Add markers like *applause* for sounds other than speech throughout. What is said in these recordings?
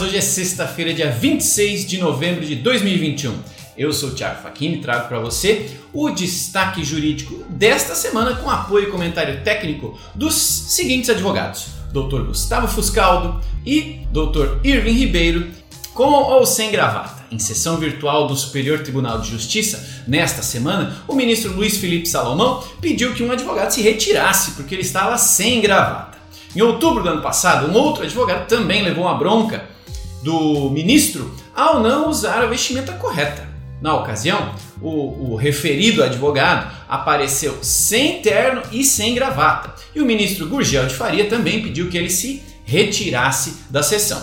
hoje é sexta-feira, dia 26 de novembro de 2021. Eu sou o Thiago Facchini e trago para você o destaque jurídico desta semana com apoio e comentário técnico dos seguintes advogados: Dr. Gustavo Fuscaldo e Dr. Irving Ribeiro, com ou sem gravata. Em sessão virtual do Superior Tribunal de Justiça, nesta semana, o ministro Luiz Felipe Salomão pediu que um advogado se retirasse porque ele estava sem gravata. Em outubro do ano passado, um outro advogado também levou uma bronca do ministro ao não usar a vestimenta correta. Na ocasião, o, o, referido advogado apareceu sem terno e sem gravata, e o ministro Gurgel de Faria também pediu que ele se retirasse da sessão.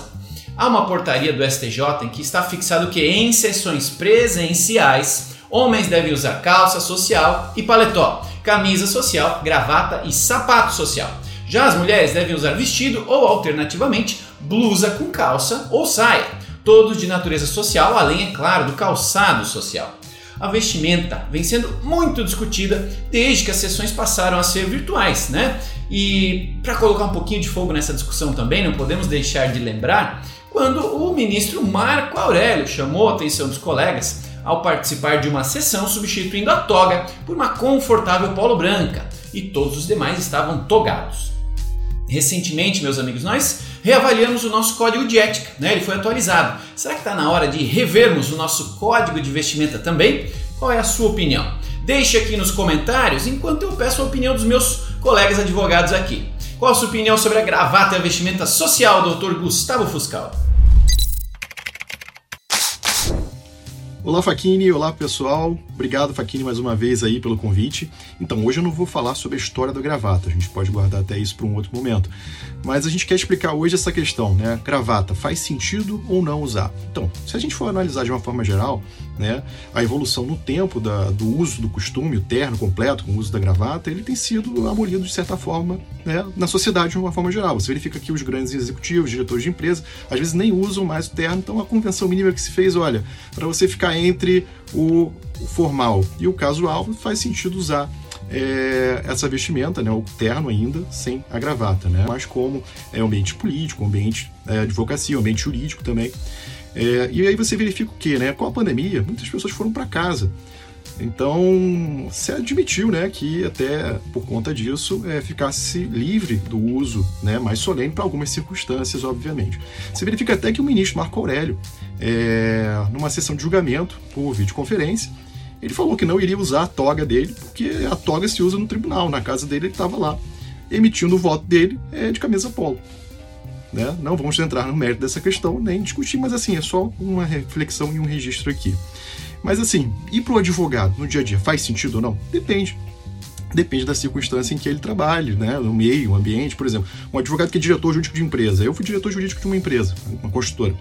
Há uma portaria do STJ em que está fixado que em sessões presenciais, homens devem usar calça social e paletó, camisa social, gravata e sapato social. Já as mulheres devem usar vestido ou, alternativamente, blusa com calça ou saia, todos de natureza social, além, é claro, do calçado social. A vestimenta vem sendo muito discutida desde que as sessões passaram a ser virtuais, né? E para colocar um pouquinho de fogo nessa discussão também, não podemos deixar de lembrar quando o ministro Marco Aurélio chamou a atenção dos colegas ao participar de uma sessão substituindo a toga por uma confortável polo branca e todos os demais estavam togados. Recentemente, meus amigos, nós reavaliamos o nosso código de ética, né? ele foi atualizado. Será que está na hora de revermos o nosso código de vestimenta também? Qual é a sua opinião? Deixe aqui nos comentários enquanto eu peço a opinião dos meus colegas advogados aqui. Qual a sua opinião sobre a gravata e a vestimenta social, doutor Gustavo Fuscal? Olá Faquini, olá pessoal, obrigado Faquini mais uma vez aí pelo convite. Então hoje eu não vou falar sobre a história da gravata, a gente pode guardar até isso para um outro momento. Mas a gente quer explicar hoje essa questão, né? Gravata faz sentido ou não usar? Então, se a gente for analisar de uma forma geral, né, a evolução no tempo da, do uso do costume, o terno completo com o uso da gravata, ele tem sido abolido de certa forma né, na sociedade de uma forma geral. Você verifica que os grandes executivos, diretores de empresa, às vezes nem usam mais o terno, então a convenção mínima que se fez, olha, para você ficar entre o, formal e o casual, faz sentido usar é, essa vestimenta, né, o terno ainda, sem a gravata, né? Mas como é ambiente político, ambiente é, advocacia, ambiente jurídico também. É, e aí você verifica o que, né? Com a pandemia, muitas pessoas foram para casa. Então, se admitiu né, que até por conta disso é, ficasse livre do uso né, mais solene para algumas circunstâncias, obviamente. Se verifica até que o ministro Marco Aurélio, é, numa sessão de julgamento por videoconferência, ele falou que não iria usar a toga dele, porque a toga se usa no tribunal. Na casa dele ele estava lá, emitindo o voto dele é, de camisa polo. Né? Não vamos entrar no mérito dessa questão, nem discutir, mas assim, é só uma reflexão e um registro aqui. Mas assim, ir para o advogado no dia a dia faz sentido ou não? Depende. Depende da circunstância em que ele trabalhe, né? no meio, no ambiente. Por exemplo, um advogado que é diretor jurídico de empresa. Eu fui diretor jurídico de uma empresa, uma construtora.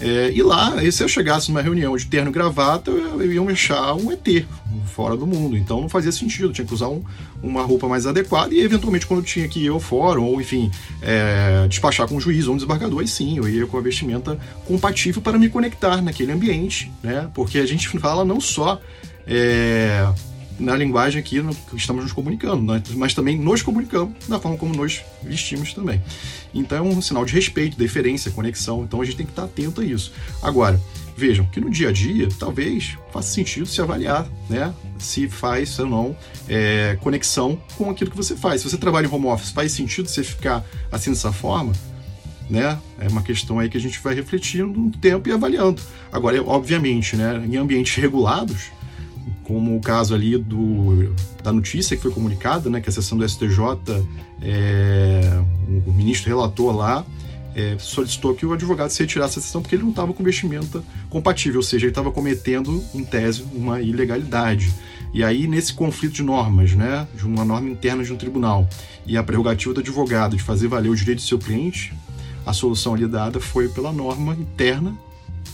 É, e lá, se eu chegasse numa reunião de terno e gravata, eu, eu ia me achar um ET, fora do mundo. Então não fazia sentido, tinha que usar um, uma roupa mais adequada e eventualmente quando tinha que ir ao fórum ou enfim é, despachar com um juiz ou um desembargador, aí sim, eu ia com a vestimenta compatível para me conectar naquele ambiente, né? Porque a gente *laughs* fala não só é, na linguagem aqui no, que estamos nos comunicando, né? mas também nos comunicamos da forma como nos vestimos também. Então é um sinal de respeito, deferência, conexão. Então a gente tem que estar atento a isso. Agora, Vejam que no dia a dia, talvez faça sentido se avaliar, né? Se faz ou não é, conexão com aquilo que você faz. Se você trabalha em home office, faz sentido você ficar assim dessa forma? Né? É uma questão aí que a gente vai refletindo no tempo e avaliando. Agora, obviamente, né, em ambientes regulados, como o caso ali do, da notícia que foi comunicada, né, que a sessão do STJ, é, o ministro relatou lá, é, solicitou que o advogado se retirasse da sessão porque ele não estava com vestimenta compatível, ou seja, ele estava cometendo, em tese, uma ilegalidade. E aí, nesse conflito de normas, né, de uma norma interna de um tribunal e a prerrogativa do advogado de fazer valer o direito do seu cliente, a solução ali dada foi pela norma interna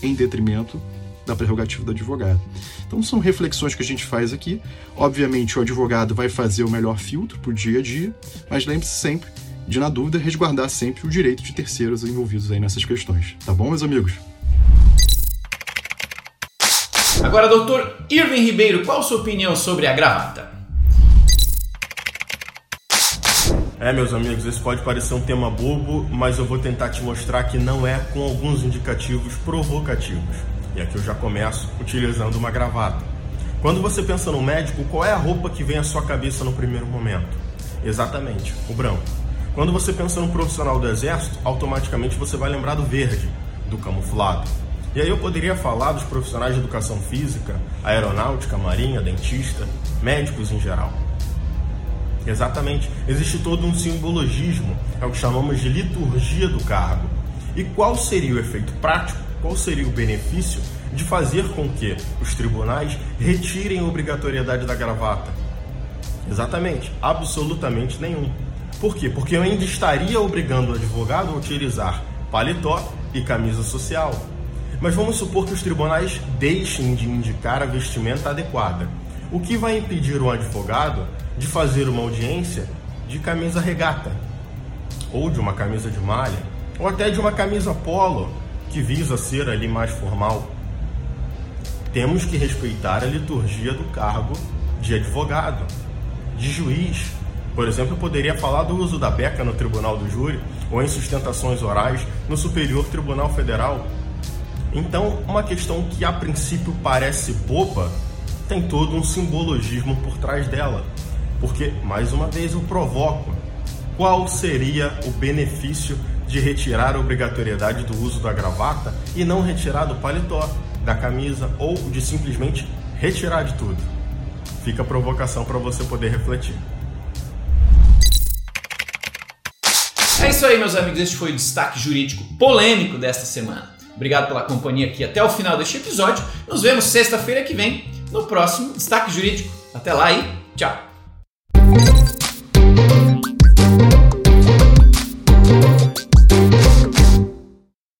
em detrimento da prerrogativa do advogado. Então são reflexões que a gente faz aqui. Obviamente o advogado vai fazer o melhor filtro para o dia a dia, mas lembre-se sempre de, na dúvida, resguardar sempre o direito de terceiros envolvidos aí nessas questões. Tá bom, meus amigos? Agora, doutor Irving Ribeiro, qual a sua opinião sobre a gravata? É, meus amigos, esse pode parecer um tema bobo, mas eu vou tentar te mostrar que não é com alguns indicativos provocativos. E aqui eu já começo utilizando uma gravata. Quando você pensa no médico, qual é a roupa que vem à sua cabeça no primeiro momento? Exatamente, o branco. Quando você pensa no profissional do exército, automaticamente você vai lembrar do verde, do camuflado. E aí eu poderia falar dos profissionais de educação física, aeronáutica, marinha, dentista, médicos em geral. Exatamente. Existe todo um simbologismo, é o que chamamos de liturgia do cargo. E qual seria o efeito prático, qual seria o benefício de fazer com que os tribunais retirem a obrigatoriedade da gravata? Exatamente, absolutamente nenhum. Por quê? Porque eu ainda estaria obrigando o advogado a utilizar paletó e camisa social. Mas vamos supor que os tribunais deixem de indicar a vestimenta adequada. O que vai impedir um advogado de fazer uma audiência de camisa regata, ou de uma camisa de malha, ou até de uma camisa polo, que visa ser ali mais formal. Temos que respeitar a liturgia do cargo de advogado, de juiz. Por exemplo, eu poderia falar do uso da beca no tribunal do júri ou em sustentações orais no Superior Tribunal Federal. Então, uma questão que a princípio parece boba tem todo um simbologismo por trás dela. Porque, mais uma vez, eu provoco: qual seria o benefício de retirar a obrigatoriedade do uso da gravata e não retirar do paletó, da camisa ou de simplesmente retirar de tudo? Fica a provocação para você poder refletir. É isso aí, meus amigos. Este foi o destaque jurídico polêmico desta semana. Obrigado pela companhia aqui até o final deste episódio. Nos vemos sexta-feira que vem no próximo destaque jurídico. Até lá e tchau!